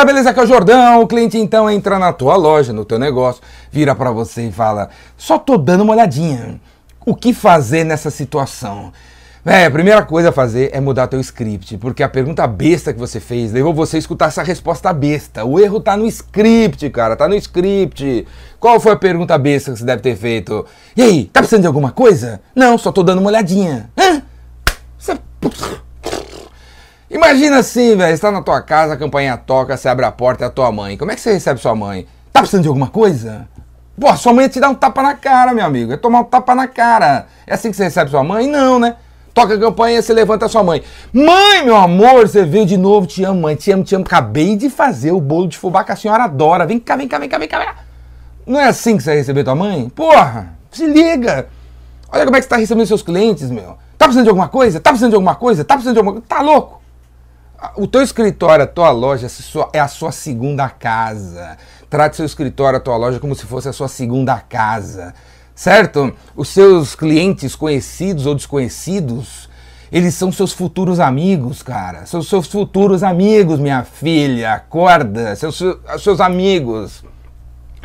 galera, beleza? Aqui é o Jordão. O cliente então entra na tua loja, no teu negócio, vira para você e fala: "Só tô dando uma olhadinha. O que fazer nessa situação?" É, a primeira coisa a fazer é mudar teu script, porque a pergunta besta que você fez levou você a escutar essa resposta besta. O erro tá no script, cara, tá no script. Qual foi a pergunta besta que você deve ter feito? E aí, tá precisando de alguma coisa? Não, só tô dando uma olhadinha. Hã? Você... Imagina assim, velho, está na tua casa, a campanha toca, você abre a porta, é a tua mãe. Como é que você recebe sua mãe? Tá precisando de alguma coisa? Pô, sua mãe ia te dar um tapa na cara, meu amigo. É tomar um tapa na cara. É assim que você recebe sua mãe? Não, né? Toca a campanha, você levanta a sua mãe. Mãe, meu amor, você veio de novo, te amo, mãe, te amo, te amo. Acabei de fazer o bolo de fubá que a senhora adora. Vem cá, vem cá, vem cá, vem cá. Não é assim que você vai receber tua mãe? Porra, se liga. Olha como é que você está recebendo seus clientes, meu. Tá precisando de alguma coisa? Tá precisando de alguma coisa? Tá precisando de alguma coisa? Tá louco? O teu escritório, a tua loja é a sua segunda casa. Trate seu escritório, a tua loja como se fosse a sua segunda casa certo? Os seus clientes conhecidos ou desconhecidos, eles são seus futuros amigos, cara. São seus futuros amigos, minha filha. Acorda, seus, seus amigos.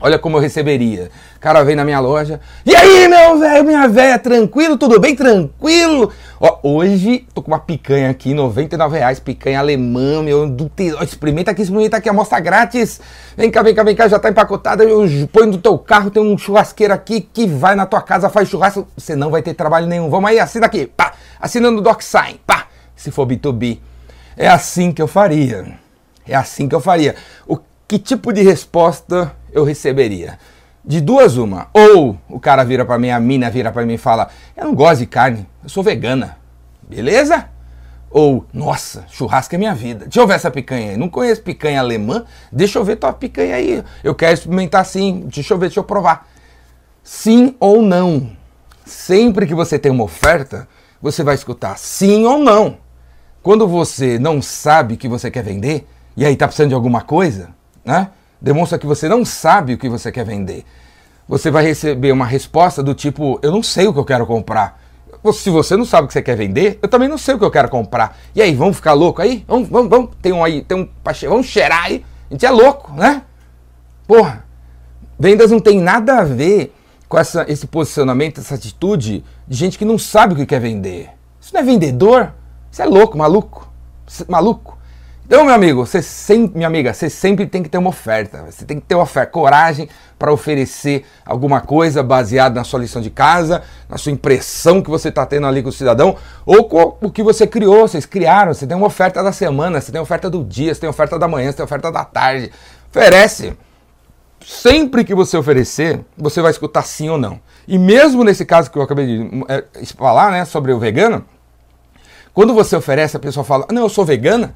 Olha como eu receberia. O cara vem na minha loja. E aí, meu velho, minha velha, tranquilo? Tudo bem? Tranquilo? Ó, hoje tô com uma picanha aqui, 99 reais, picanha alemã, meu. Do te... Ó, experimenta aqui, experimenta aqui, amostra grátis. Vem cá, vem cá, vem cá, já tá empacotada. Eu põe no teu carro, tem um churrasqueiro aqui que vai na tua casa, faz churrasco. Você não vai ter trabalho nenhum. Vamos aí, assina aqui, pá. Assinando o DocSign, pá. Se for B2B. É assim que eu faria. É assim que eu faria. O que tipo de resposta eu receberia? De duas uma, ou o cara vira para mim, a mina vira para mim e fala: "Eu não gosto de carne, eu sou vegana". Beleza? Ou, nossa, churrasco é minha vida. Deixa eu ver essa picanha aí. Não conheço picanha alemã? Deixa eu ver tua picanha aí. Eu quero experimentar sim. Deixa eu ver, deixa eu provar. Sim ou não. Sempre que você tem uma oferta, você vai escutar sim ou não. Quando você não sabe que você quer vender, e aí tá precisando de alguma coisa, né? Demonstra que você não sabe o que você quer vender. Você vai receber uma resposta do tipo: Eu não sei o que eu quero comprar. Se você não sabe o que você quer vender, eu também não sei o que eu quero comprar. E aí, vamos ficar louco aí? Vamos, vamos, vamos. Tem um aí, tem um. Vamos cheirar aí. A gente é louco, né? Porra. Vendas não tem nada a ver com essa, esse posicionamento, essa atitude de gente que não sabe o que quer vender. Isso não é vendedor? Isso é louco, maluco. Maluco. Então, meu amigo, você sempre, minha amiga, você sempre tem que ter uma oferta. Você tem que ter uma oferta, coragem para oferecer alguma coisa baseada na sua lição de casa, na sua impressão que você está tendo ali com o cidadão, ou com o que você criou, vocês criaram. Você tem uma oferta da semana, você tem oferta do dia, você tem oferta da manhã, você tem oferta da tarde. Oferece. Sempre que você oferecer, você vai escutar sim ou não. E mesmo nesse caso que eu acabei de é, falar, né, sobre o vegano, quando você oferece, a pessoa fala, não, eu sou vegana,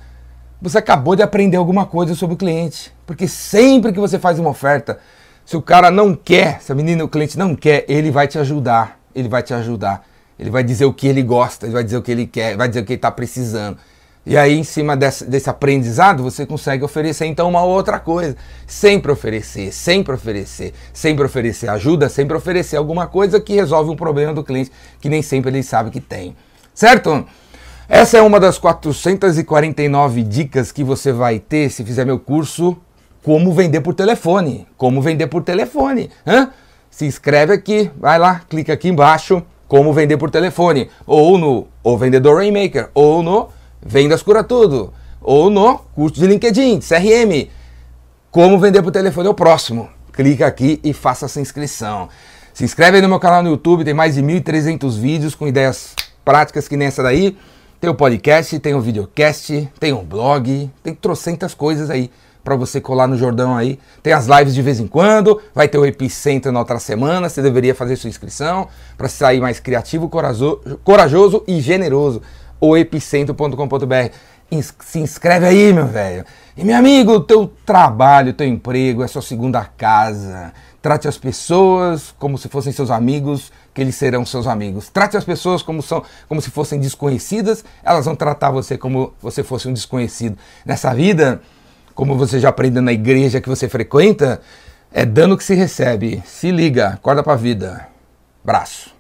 você acabou de aprender alguma coisa sobre o cliente. Porque sempre que você faz uma oferta, se o cara não quer, se a menina, o cliente não quer, ele vai te ajudar. Ele vai te ajudar. Ele vai dizer o que ele gosta, ele vai dizer o que ele quer, vai dizer o que ele está precisando. E aí, em cima desse, desse, aprendizado, você consegue oferecer então uma outra coisa. Sempre oferecer, sempre oferecer, sempre oferecer ajuda, sempre oferecer alguma coisa que resolve um problema do cliente que nem sempre ele sabe que tem. Certo? Essa é uma das 449 dicas que você vai ter se fizer meu curso Como Vender por Telefone. Como Vender por Telefone. Hã? Se inscreve aqui, vai lá, clica aqui embaixo, Como Vender por Telefone. Ou no O Vendedor Rainmaker, ou no Vendas Cura Tudo, ou no curso de LinkedIn, CRM. Como Vender por Telefone é o próximo. Clica aqui e faça essa inscrição. Se inscreve aí no meu canal no YouTube, tem mais de 1.300 vídeos com ideias práticas que nem essa daí. Tem o podcast, tem o videocast, tem o blog, tem trocentas coisas aí para você colar no Jordão aí. Tem as lives de vez em quando, vai ter o Epicentro na outra semana, você deveria fazer sua inscrição para sair mais criativo, corajoso, e generoso. O epicentro.com.br. Se inscreve aí, meu velho. E meu amigo, teu trabalho, teu emprego é sua segunda casa. Trate as pessoas como se fossem seus amigos, que eles serão seus amigos. Trate as pessoas como, são, como se fossem desconhecidas, elas vão tratar você como você fosse um desconhecido. Nessa vida, como você já aprendeu na igreja que você frequenta, é dano que se recebe. Se liga, acorda pra vida. Braço.